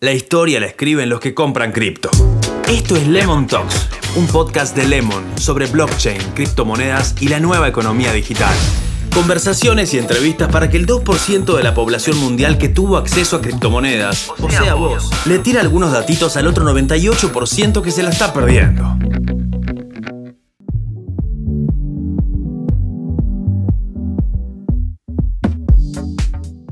La historia la escriben los que compran cripto. Esto es Lemon Talks, un podcast de Lemon sobre blockchain, criptomonedas y la nueva economía digital. Conversaciones y entrevistas para que el 2% de la población mundial que tuvo acceso a criptomonedas, o sea vos, le tire algunos datitos al otro 98% que se la está perdiendo.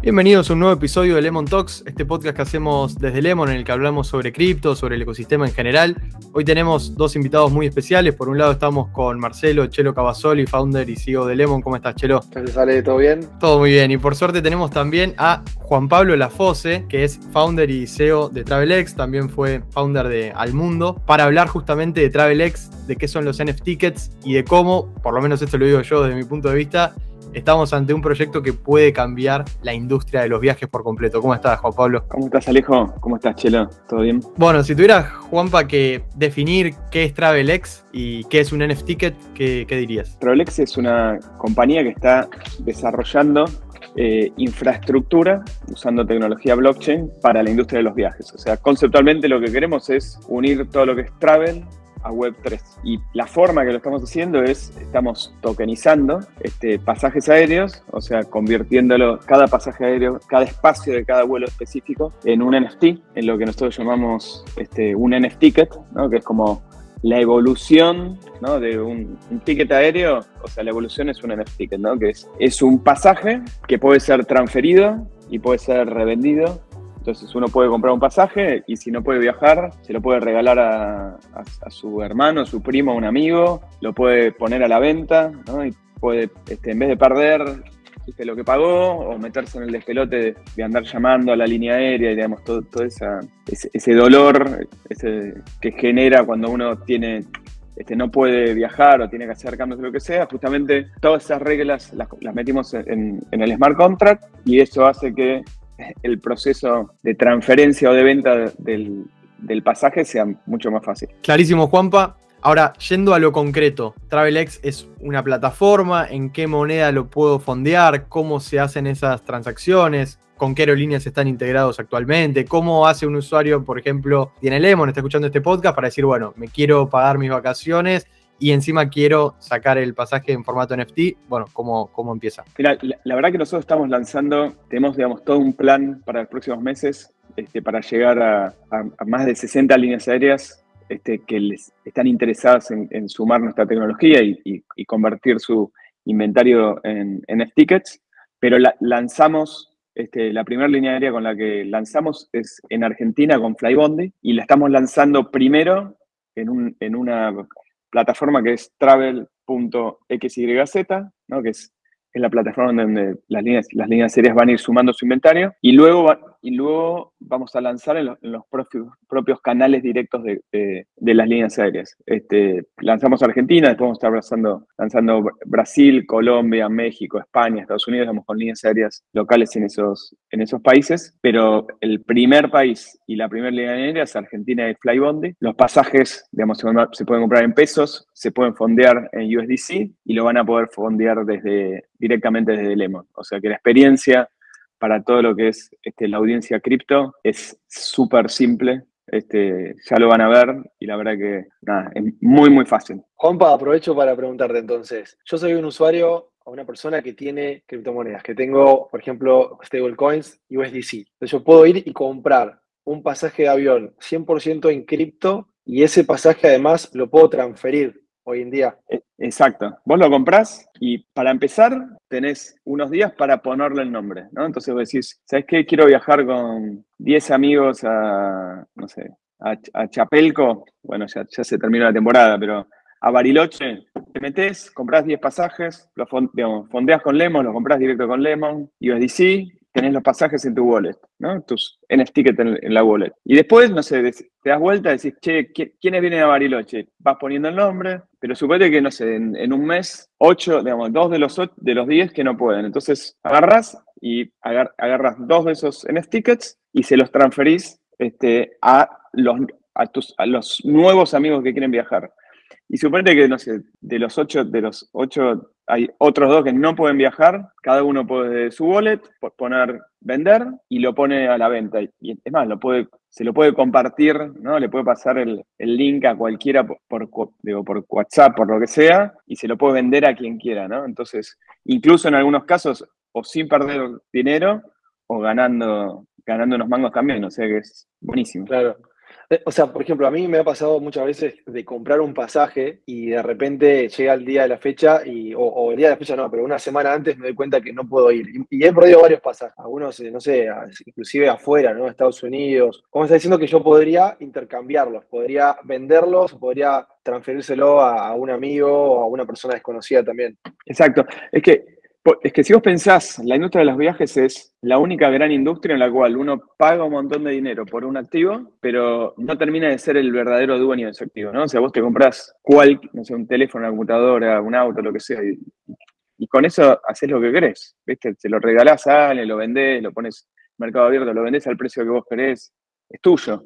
Bienvenidos a un nuevo episodio de Lemon Talks, este podcast que hacemos desde Lemon en el que hablamos sobre cripto, sobre el ecosistema en general. Hoy tenemos dos invitados muy especiales. Por un lado estamos con Marcelo Chelo Cavazoli, founder y CEO de Lemon. ¿Cómo estás, Chelo? ¿Qué sale? ¿Todo bien? Todo muy bien. Y por suerte tenemos también a Juan Pablo Lafose, que es founder y CEO de TravelX, también fue founder de Almundo, para hablar justamente de TravelX, de qué son los NFT tickets y de cómo, por lo menos esto lo digo yo desde mi punto de vista, estamos ante un proyecto que puede cambiar la industria de los viajes por completo. ¿Cómo estás, Juan Pablo? ¿Cómo estás, Alejo? ¿Cómo estás, Chelo? ¿Todo bien? Bueno, si tuvieras, Juanpa, que definir qué es TravelX y qué es un NFT ¿qué, dirías? TravelX es una compañía que está desarrollando eh, infraestructura usando tecnología blockchain para la industria de los viajes. O sea, conceptualmente lo que queremos es unir todo lo que es travel a Web3. Y la forma que lo estamos haciendo es, estamos tokenizando este, pasajes aéreos, o sea, convirtiéndolo, cada pasaje aéreo, cada espacio de cada vuelo específico en un NFT, en lo que nosotros llamamos este, un NFT ticket, ¿no? que es como la evolución ¿no? de un, ticket aéreo, o sea, la evolución es un NFT ticket, ¿no? que es un pasaje que puede ser transferido y puede ser revendido entonces uno puede comprar un pasaje y si no puede viajar, se lo puede regalar a, su hermano, su primo, un amigo, lo puede poner a la venta. Y puede, este, en vez de perder lo que pagó o meterse en el despelote de, andar llamando a la línea aérea y digamos todo, ese, dolor que genera cuando uno tiene este, no puede viajar o tiene que hacer cambios de lo que sea, justamente todas esas reglas las, metimos en, en, el smart contract y eso hace que el proceso de transferencia o de venta del, pasaje sea mucho más fácil. Clarísimo, Juanpa. Ahora, yendo a lo concreto, TravelX es una plataforma, ¿en qué moneda lo puedo fondear? ¿Cómo se hacen esas transacciones? ¿Con qué aerolíneas están integrados actualmente? ¿Cómo hace un usuario, por ejemplo, tiene Lemon, está escuchando este podcast para decir, bueno, me quiero pagar mis vacaciones y encima quiero sacar el pasaje en formato NFT, bueno, ¿cómo, cómo empieza? La, verdad que nosotros estamos lanzando, tenemos, digamos, todo un plan para los próximos meses este, para llegar a, más de 60 líneas aéreas este, que les están interesadas en, sumar nuestra tecnología y, convertir su inventario en, NFT tickets, pero lanzamos este, la primera línea aérea con la que lanzamos es en Argentina con Flybondi y la estamos lanzando primero en, un, en una plataforma que es travel.xyz, ¿no? que es, es, la plataforma donde las líneas, las líneas serias van a ir sumando su inventario, y luego, y luego vamos a lanzar en, los propios, canales directos de, de, las líneas aéreas. Este, lanzamos Argentina, después vamos a estar lanzando, Brasil, Colombia, México, España, Estados Unidos, vamos con líneas aéreas locales en esos, en esos países, pero el primer país y la primera línea aérea es Argentina y Flybondi. Los pasajes, digamos, se pueden comprar en pesos, se pueden fondear en USDC y lo van a poder fondear desde, directamente desde Lemon. O sea que la experiencia para todo lo que es este, la audiencia cripto es súper simple. Este, ya lo van a ver y la verdad que nada, es muy, muy fácil. Juanpa, aprovecho para preguntarte entonces. Yo soy un usuario o una persona que tiene criptomonedas, que tengo, por ejemplo, stablecoins y USDC. Entonces yo puedo ir y comprar un pasaje de avión 100% en cripto y ese pasaje además lo puedo transferir hoy en día. Exacto. Vos lo comprás y para empezar tenés unos días para ponerle el nombre, ¿no? Entonces vos decís, ¿sabes qué? Quiero viajar con 10 amigos a, no sé, a, Chapelco. Bueno, ya, se terminó la temporada, pero a Bariloche, te metes, compras 10 pasajes, los fondeas con Lemon, lo compras directo con Lemon, USDC, tenés los pasajes en tu wallet, ¿no? Tus NFT en, la wallet. Y después, no sé, te das vuelta y decís, che, ¿quiénes vienen a Bariloche? Vas poniendo el nombre, pero suponete que, no sé, en, un mes, ocho, digamos, dos de los, de los diez que no pueden. Entonces, agarras y agarras dos de esos NFT tickets y se los transferís este, a, los, a, tus, a los nuevos amigos que quieren viajar. Y suponete que, no sé, de los ocho, de los ocho hay otros dos que no pueden viajar, cada uno puede su wallet poner vender y lo pone a la venta. Y es más, lo puede, se lo puede compartir, ¿no? Le puede pasar el, link a cualquiera por, digo, por WhatsApp, por lo que sea, y se lo puede vender a quien quiera, ¿no? Entonces, incluso en algunos casos, o sin perder dinero, o ganando, ganando unos mangos también, o sea que es buenísimo. Claro. Eh, o sea, por ejemplo, a mí me ha pasado muchas veces de comprar un pasaje y de repente llega el día de la fecha, y, o, el día de la fecha no, pero una semana antes me doy cuenta que no puedo ir. Y, he perdido varios pasajes, algunos, eh, no sé, inclusive afuera, ¿no? Estados Unidos. Como está diciendo que yo podría intercambiarlos, podría venderlos, podría transferírselo a un amigo o a una persona desconocida también. Exacto. Es que es que si vos pensás, la industria de los viajes es la única gran industria en la cual uno paga un montón de dinero por un activo, pero no termina de ser el verdadero dueño de ese activo, ¿no? O sea, vos te compras cual, no sé, un teléfono, una computadora, un auto, lo que sea, y, con eso haces lo que querés, ¿viste? Se lo regalás a alguien, lo vendés, lo pones mercado abierto, lo vendés al precio que vos querés, es tuyo.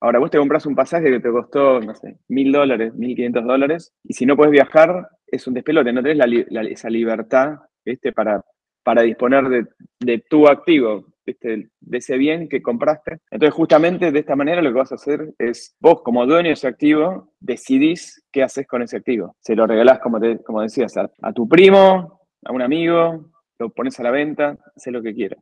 Ahora, vos te compras un pasaje que te costó, no sé, mil dólares, mil quinientos dólares, y si no puedes viajar, es un despelote, no tenés esa libertad para, para disponer de, tu activo, de ese bien que compraste. Entonces, justamente de esta manera lo que vas a hacer es, vos como dueño de ese activo, decidís qué haces con ese activo. Se lo regalás, como, te, como decías, a, tu primo, a un amigo, lo pones a la venta, haces lo que quieras.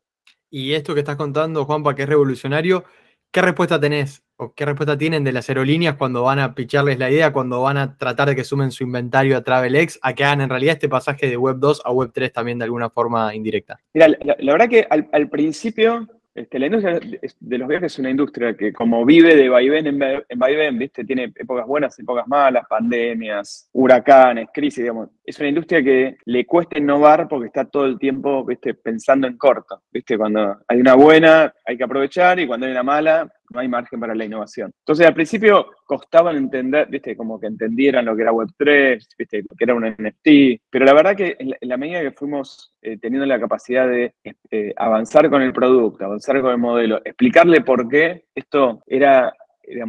Y esto que estás contando, Juanpa, que es revolucionario, ¿qué respuesta tenés o qué respuesta tienen de las aerolíneas cuando van a picharles la idea, cuando van a tratar de que sumen su inventario a TravelX, a que hagan en realidad este pasaje de Web 2 a Web 3 también de alguna forma indirecta? Mira, la, verdad que al, principio este, la industria de los viajes es una industria que como vive de vaivén en, en vaivén, ¿viste? tiene épocas buenas, épocas malas, pandemias, huracanes, crisis, digamos. Es una industria que le cuesta innovar porque está todo el tiempo ¿viste? pensando en corto. ¿viste? Cuando hay una buena hay que aprovechar y cuando hay una mala no hay margen para la innovación. Entonces, al principio costaban entender, viste, como que entendieran lo que era Web3, viste, lo que era un NFT, pero la verdad que en la, medida que fuimos eh, teniendo la capacidad de eh, avanzar con el producto, avanzar con el modelo, explicarle por qué esto era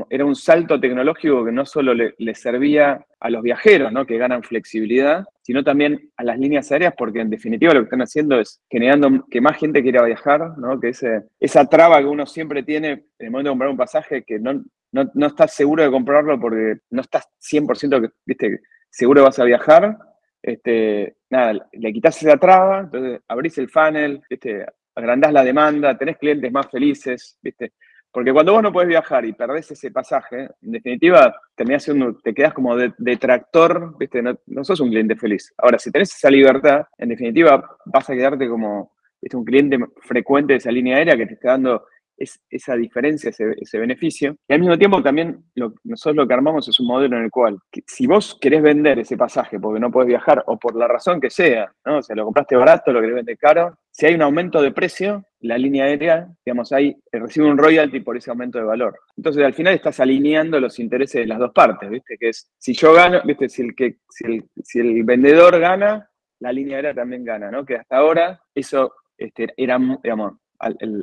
era un salto tecnológico que no solo le, servía a los viajeros, ¿no? que ganan flexibilidad, sino también a las líneas aéreas, porque en definitiva lo que están haciendo es generando que más gente quiera viajar, ¿no? que esa traba que uno siempre tiene en el momento de comprar un pasaje, que no, no, estás seguro de comprarlo porque no estás 100% que, ¿viste? seguro vas a viajar, este, nada, le quitas esa traba, entonces abrís el funnel, ¿viste? agrandás la demanda, tenés clientes más felices, ¿viste? Porque cuando vos no podés viajar y perdés ese pasaje, en definitiva siendo, te quedas como detractor, ¿viste? No, sos un cliente feliz. Ahora, si tenés esa libertad, en definitiva vas a quedarte como un cliente frecuente de esa línea aérea que te está dando esa diferencia, ese, beneficio. Y al mismo tiempo también nosotros lo que armamos es un modelo en el cual, si vos querés vender ese pasaje porque no podés viajar o por la razón que sea, ¿no? o sea, lo compraste barato, lo querés vender caro, si hay un aumento de precio, la línea aérea, digamos, ahí eh, recibe un royalty por ese aumento de valor. Entonces, al final estás alineando los intereses de las dos partes, ¿viste? Que es, si yo gano, ¿viste? Si el, que, si el, vendedor gana, la línea aérea también gana, ¿no? Que hasta ahora eso este, era, digamos,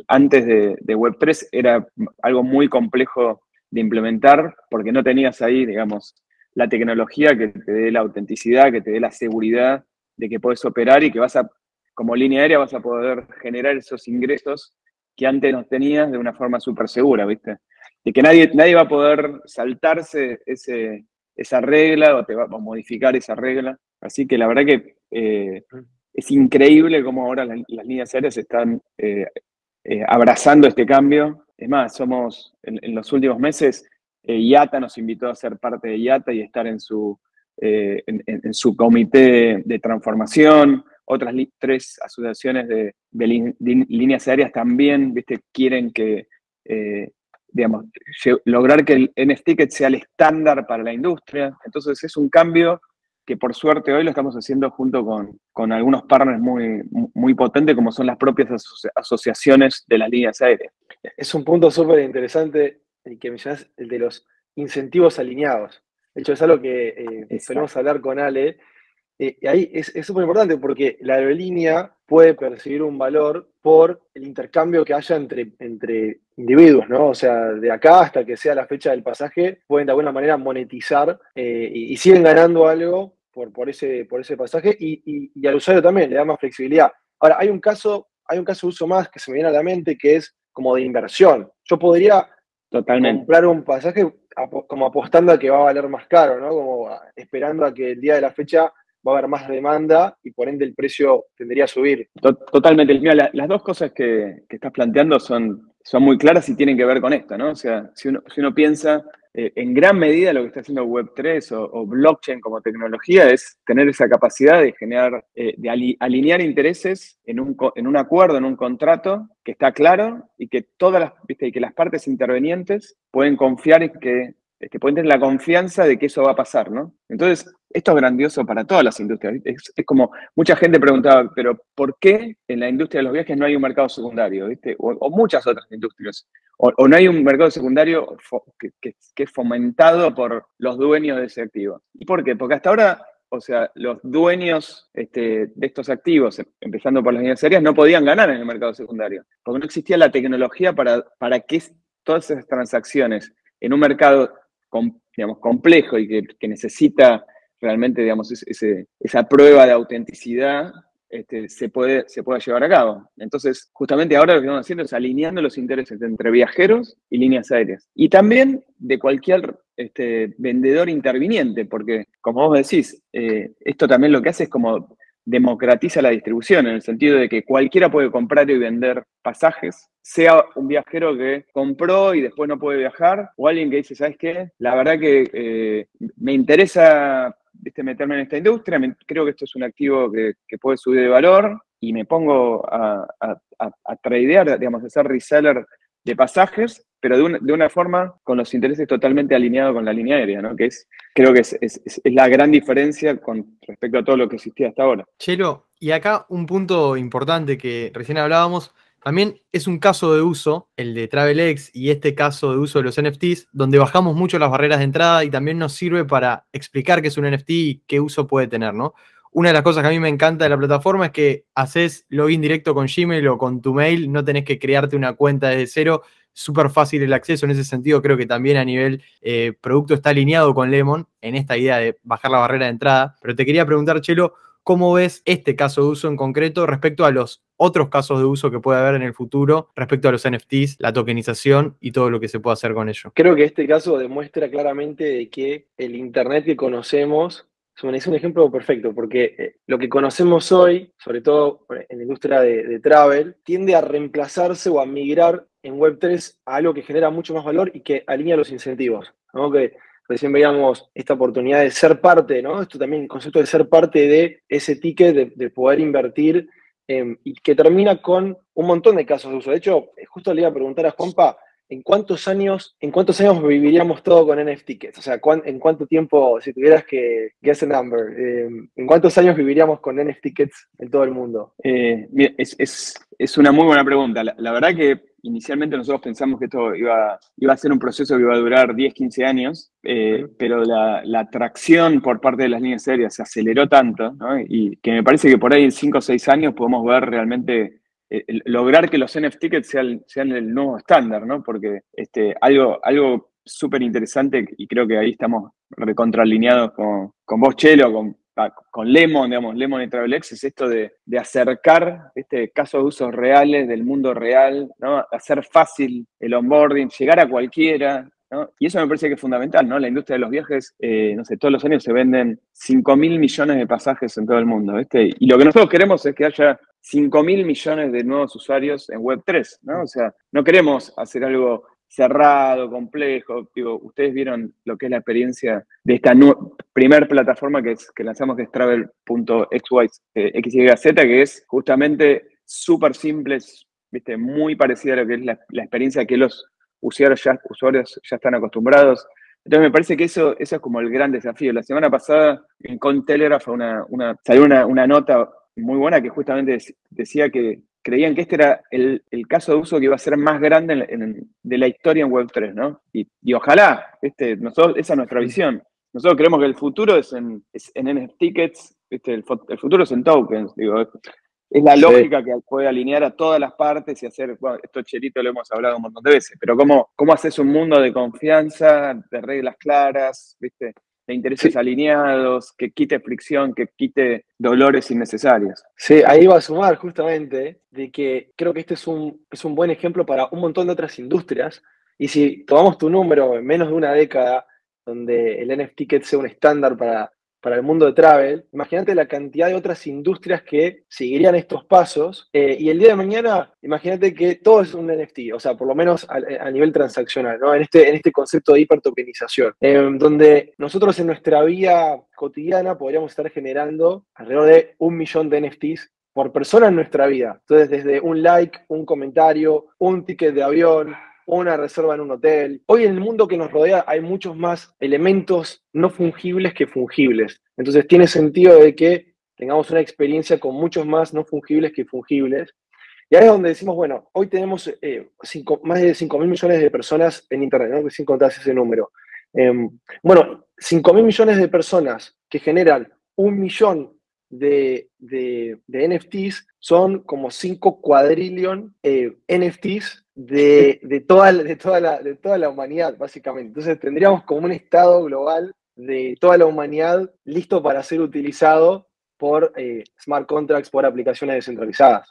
antes de, Web3 era algo muy complejo de implementar porque no tenías ahí, digamos, la tecnología que te dé la autenticidad, que te dé la seguridad de que puedes operar y que vas a, como línea aérea, vas a poder generar esos ingresos que antes no tenías de una forma súper segura, ¿viste? De que nadie, nadie va a poder saltarse ese, esa regla o te va a modificar esa regla. Así que la verdad que eh, es increíble cómo ahora las, líneas aéreas están eh, eh, abrazando este cambio. Es más, somos en, los últimos meses, IATA nos invitó a ser parte de IATA y estar en su, en, su comité de, transformación. Otras tres asociaciones de, líneas aéreas también ¿viste? quieren que, digamos, lograr que el NFT sea el estándar para la industria. Entonces es un cambio que por suerte hoy lo estamos haciendo junto con, algunos partners muy, muy potentes, como son las propias asociaciones de las líneas aéreas. Es un punto súper interesante el que mencionas, el de los incentivos alineados. De hecho, es algo que eh, hablar con Ale. Eh, y ahí es súper importante porque la aerolínea puede percibir un valor por el intercambio que haya entre, entre individuos, ¿no? O sea, de acá hasta que sea la fecha del pasaje, pueden de alguna manera monetizar eh, y, siguen ganando algo por, por, ese, por ese pasaje y, y, al usuario también le da más flexibilidad. Ahora, hay un caso, hay un caso de uso más que se me viene a la mente que es como de inversión. Yo podría Totalmente. comprar un pasaje como apostando a que va a valer más caro, ¿no? Como esperando a que el día de la fecha va a haber más demanda y por ende el precio tendría a subir. Totalmente. Mira, las dos cosas que, que, estás planteando son, son muy claras y tienen que ver con esto, ¿no? O sea, si uno, si uno piensa eh, en gran medida lo que está haciendo Web3 o, blockchain como tecnología es tener esa capacidad de generar, eh, de alinear intereses en un, en un acuerdo, en un contrato que está claro y que todas las, ¿viste? y que las partes intervenientes pueden confiar en que que pueden tener la confianza de que eso va a pasar, ¿no? Entonces, esto es grandioso para todas las industrias. Es, como, mucha gente preguntaba, pero ¿por qué en la industria de los viajes no hay un mercado secundario? O, muchas otras industrias. O, no hay un mercado secundario que, es fomentado por los dueños de ese activo. ¿Y por qué? Porque hasta ahora, o sea, los dueños este, de estos activos, empezando por las aéreas, no podían ganar en el mercado secundario. Porque no existía la tecnología para, para que todas esas transacciones en un mercado digamos, complejo y que, necesita realmente digamos, esa prueba de autenticidad este, se, puede, se pueda llevar a cabo. Entonces, justamente ahora lo que estamos haciendo es alineando los intereses entre viajeros y líneas aéreas. Y también de cualquier este, vendedor interviniente, porque como vos decís, eh, esto también lo que hace es como democratiza la distribución, en el sentido de que cualquiera puede comprar y vender pasajes, sea un viajero que compró y después no puede viajar, o alguien que dice, ¿sabes qué? La verdad que eh, me interesa meterme en esta industria, creo que esto es un activo que, puede subir de valor y me pongo a, a, a, tradear, digamos, a ser reseller de pasajes, pero de una, de una, forma con los intereses totalmente alineados con la línea aérea, ¿no? Que es, creo que es, es, es, la gran diferencia con respecto a todo lo que existía hasta ahora. Chelo, y acá un punto importante que recién hablábamos, también es un caso de uso, el de TravelX y este caso de uso de los NFTs, donde bajamos mucho las barreras de entrada y también nos sirve para explicar qué es un NFT y qué uso puede tener, ¿no? Una de las cosas que a mí me encanta de la plataforma es que haces login directo con Gmail o con tu mail, no tenés que crearte una cuenta desde cero, súper fácil el acceso. En ese sentido, creo que también a nivel eh, producto está alineado con Lemon en esta idea de bajar la barrera de entrada. Pero te quería preguntar, Chelo, ¿cómo ves este caso de uso en concreto respecto a los otros casos de uso que puede haber en el futuro respecto a los NFTs, la tokenización y todo lo que se puede hacer con ello? Creo que este caso demuestra claramente de que el Internet que conocemos es un ejemplo perfecto, porque eh, lo que conocemos hoy, sobre todo en la industria de, travel, tiende a reemplazarse o a migrar en Web3 a algo que genera mucho más valor y que alinea los incentivos. ¿no? Que recién veíamos esta oportunidad de ser parte, ¿no? Esto también, el concepto de ser parte de ese ticket, de, poder invertir, em, y que termina con un montón de casos de uso. De hecho, justo le iba a preguntar a Juanpa, ¿en cuántos años, en cuántos años viviríamos todo con NFT tickets? O sea, ¿en cuánto tiempo, si tuvieras que guess a number, eh, ¿en cuántos años viviríamos con NFT tickets en todo el mundo? Eh, es, una muy buena pregunta. La, verdad que inicialmente nosotros pensamos que esto iba, iba a ser un proceso que iba a durar 10, 15 años, eh, pero la, atracción por parte de las líneas aéreas se aceleró tanto, y que me parece que por ahí en 5 o 6 años podemos ver realmente lograr que los NFT tickets sean, el nuevo estándar, ¿no? Porque este, algo, algo súper interesante, y creo que ahí estamos recontraalineados con, con vos, Chelo, con, ah, con Lemon, digamos, Lemon y TravelX, es esto de, acercar este caso de usos reales del mundo real. Hacer fácil el onboarding, llegar a cualquiera, y eso me parece que es fundamental, ¿no? La industria de los viajes, eh, no sé, todos los años se venden 5 mil millones de pasajes en todo el mundo, ¿viste? Y lo que nosotros queremos es que haya 5 mil millones de nuevos usuarios en Web3, ¿no? O sea, no queremos hacer algo cerrado, complejo. Digo, ustedes vieron lo que es la experiencia de esta primer plataforma que, es, que lanzamos, que es travel.xyz, que es justamente súper simple, ¿viste? muy parecida a lo que es la, experiencia que los usuarios ya, usuarios ya están acostumbrados. Entonces me parece que eso, eso es como el gran desafío. La semana pasada en Contelegraph una, una, salió una, una nota muy buena que justamente decía que creían que este era el, caso de uso que iba a ser más grande de la historia en Web3, ¿no? Y, ojalá, este, nosotros, esa es nuestra visión. Nosotros creemos que el futuro es en, es en tickets, este, el, futuro es en tokens, digo. Es la lógica que puede alinear a todas las partes y hacer, bueno, esto Cherito lo hemos hablado un montón de veces, pero cómo, cómo haces un mundo de confianza, de reglas claras, ¿viste? de intereses alineados, que quite fricción, que quite dolores innecesarios. Sí, ahí va a sumar justamente de que creo que este es un, es un buen ejemplo para un montón de otras industrias. Y si tomamos tu número en menos de una década, donde el NFT sea un estándar para para el mundo de travel, imagínate la cantidad de otras industrias que seguirían estos pasos eh, y el día de mañana, imagínate que todo es un NFT, o sea, por lo menos a, nivel transaccional, ¿no? En este, en este concepto de hipertokenización, eh, donde nosotros en nuestra vida cotidiana podríamos estar generando alrededor de un millón de NFTs por persona en nuestra vida. Entonces, desde un like, un comentario, un ticket de avión, una reserva en un hotel. Hoy en el mundo que nos rodea hay muchos más elementos no fungibles que fungibles. Entonces tiene sentido de que tengamos una experiencia con muchos más no fungibles que fungibles. Y ahí es donde decimos, bueno, hoy tenemos eh, más de 5 mil millones de personas en Internet, ¿no? sin contar ese número. Em, bueno, 5 mil millones de personas que generan un millón de, NFTs son como 5 cuadrillion eh, NFTs de, toda, de, toda la, de toda la humanidad, básicamente. Entonces tendríamos como un estado global de toda la humanidad listo para ser utilizado por eh, smart contracts, por aplicaciones descentralizadas.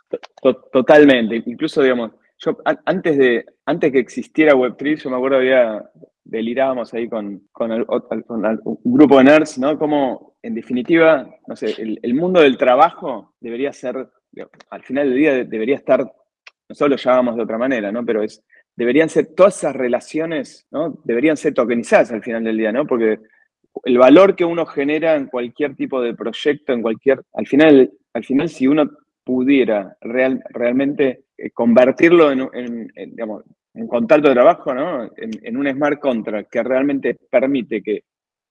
Totalmente. Incluso, digamos, yo antes de antes que existiera Web3, yo me acuerdo había delirábamos ahí con, con, un grupo de nerds, ¿no? Como, en definitiva, no sé, el, el mundo del trabajo debería ser, al final del día debería estar nosotros lo llamamos de otra manera, ¿no? Pero es, deberían ser todas esas relaciones, ¿no? Deberían ser tokenizadas al final del día, ¿no? Porque el valor que uno genera en cualquier tipo de proyecto, en cualquier, al final, al final si uno pudiera real, realmente eh, convertirlo en, en, en contrato de trabajo, ¿no? En, un smart contract que realmente permite que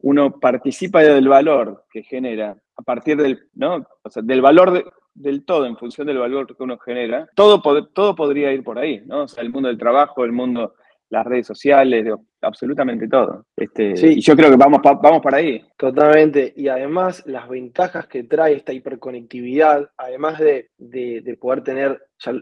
uno participa del valor que genera a partir del, ¿no? O sea, del valor del todo en función del valor que uno genera, todo, todo podría ir por ahí, ¿no? O sea, el mundo del trabajo, el mundo, las redes sociales, absolutamente todo. Este, sí. Y yo creo que vamos, vamos para ahí. Totalmente. Y además, las ventajas que trae esta hiperconectividad, además de, poder tener ya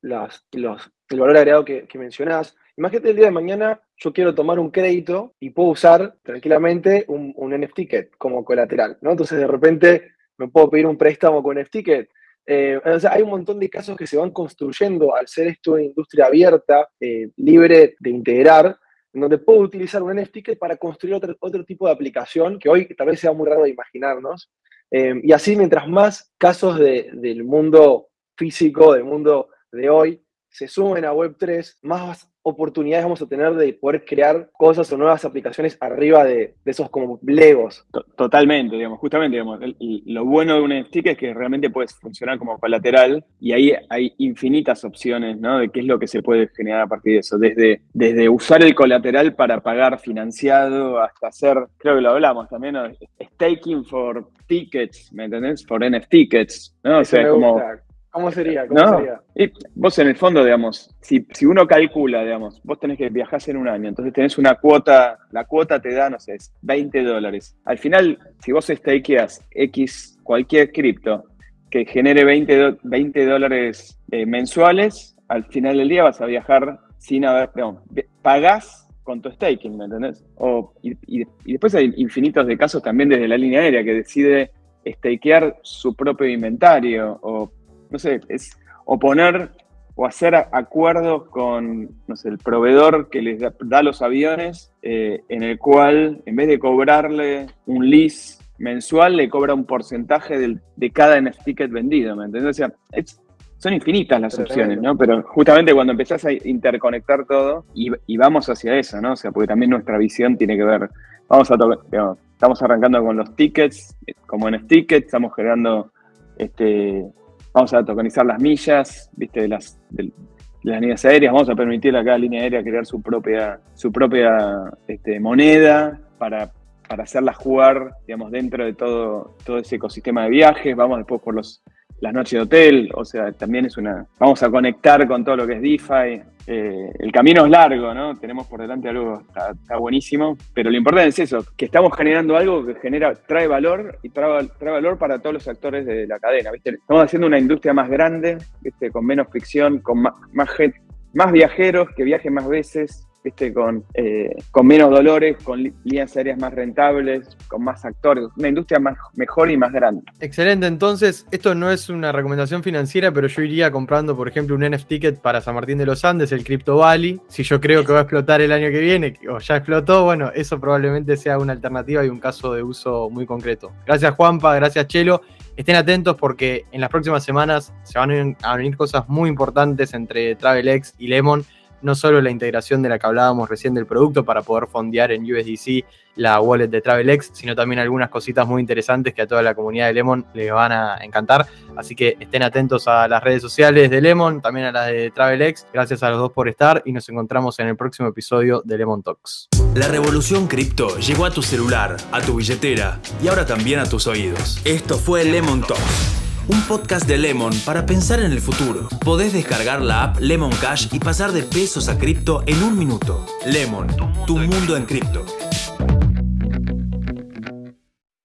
las, los, el valor agregado que, que mencionás, Imagínate el día de mañana, yo quiero tomar un crédito y puedo usar tranquilamente un, un NFT como colateral, ¿no? Entonces de repente me puedo pedir un préstamo con Fticket. Eh, hay un montón de casos que se van construyendo al ser esto una industria abierta, eh, libre de integrar, en donde puedo utilizar un NFT para construir otro, otro tipo de aplicación que hoy tal vez sea muy raro de imaginarnos. Eh, y así, mientras más casos del mundo físico, del mundo de hoy, se sumen a Web3, más oportunidades vamos a tener de poder crear cosas o nuevas aplicaciones arriba de, esos como legos. Totalmente, digamos, justamente, digamos, lo bueno de un NFT es que realmente puedes funcionar como colateral y ahí hay infinitas opciones, ¿no? De qué es lo que se puede generar a partir de eso, desde, desde usar el colateral para pagar financiado hasta hacer, creo que lo hablamos también, ¿no? staking for tickets, ¿me entendés? For NFT tickets, ¿no? O sea, como... ¿Cómo sería? ¿Cómo sería? Y vos en el fondo, digamos, si, si, uno calcula, digamos, vos tenés que viajar en un año, entonces tenés una cuota, la cuota te da, no sé, 20 dólares. Al final, si vos stakeas X cualquier cripto que genere 20, 20 dólares eh, mensuales, al final del día vas a viajar sin haber, digamos, pagás con tu staking, ¿me entendés? O, y, y, y después hay infinitos de casos también desde la línea aérea que decide stakear su propio inventario o no sé, es oponer o hacer acuerdos con, no sé, el proveedor que les da, los aviones, eh, en el cual en vez de cobrarle un lease mensual, le cobra un porcentaje de cada NFT ticket vendido, ¿me entiendes? O sea, son infinitas las opciones, ¿no? Pero justamente cuando empezás a interconectar todo, y, vamos hacia eso, ¿no? O sea, porque también nuestra visión tiene que ver, vamos a digamos, estamos arrancando con los tickets, como NFT tickets, estamos generando este, vamos a tokenizar las millas, viste, de las, las líneas aéreas, vamos a permitir a cada línea aérea crear su propia, su propia este, moneda para, para hacerla jugar, digamos, dentro de todo, todo ese ecosistema de viajes, vamos después por los las noches de hotel, o sea, también es una... Vamos a conectar con todo lo que es DeFi. Eh, el camino es largo, ¿no? Tenemos por delante algo, está, está, buenísimo, pero lo importante es eso, que estamos generando algo que genera, trae valor y trae, trae valor para todos los actores de la cadena, ¿viste? Estamos haciendo una industria más grande, ¿viste? Con menos fricción, con más, más, gente, más viajeros, que viajen más veces, con, eh, con menos dolores, con líneas aéreas más rentables, con más actores, una industria más, mejor y más grande. Excelente, entonces esto no es una recomendación financiera, pero yo iría comprando, por ejemplo, un ticket para San Martín de los Andes, el Crypto Valley. Si yo creo que va a explotar el año que viene, o ya explotó, bueno, eso probablemente sea una alternativa y un caso de uso muy concreto. Gracias Juanpa, gracias Chelo. Estén atentos porque en las próximas semanas se van a venir cosas muy importantes entre TravelX y Lemon no solo la integración de la que hablábamos recién del producto para poder fondear en USDC la wallet de TravelX, sino también algunas cositas muy interesantes que a toda la comunidad de Lemon les van a encantar. Así que estén atentos a las redes sociales de Lemon, también a las de TravelX. Gracias a los dos por estar y nos encontramos en el próximo episodio de Lemon Talks. La revolución cripto llegó a tu celular, a tu billetera y ahora también a tus oídos. Esto fue Lemon Talks un podcast de Lemon para pensar en el futuro. Podés descargar la app Lemon Cash y pasar de pesos a cripto en un minuto. Lemon, tu mundo en cripto.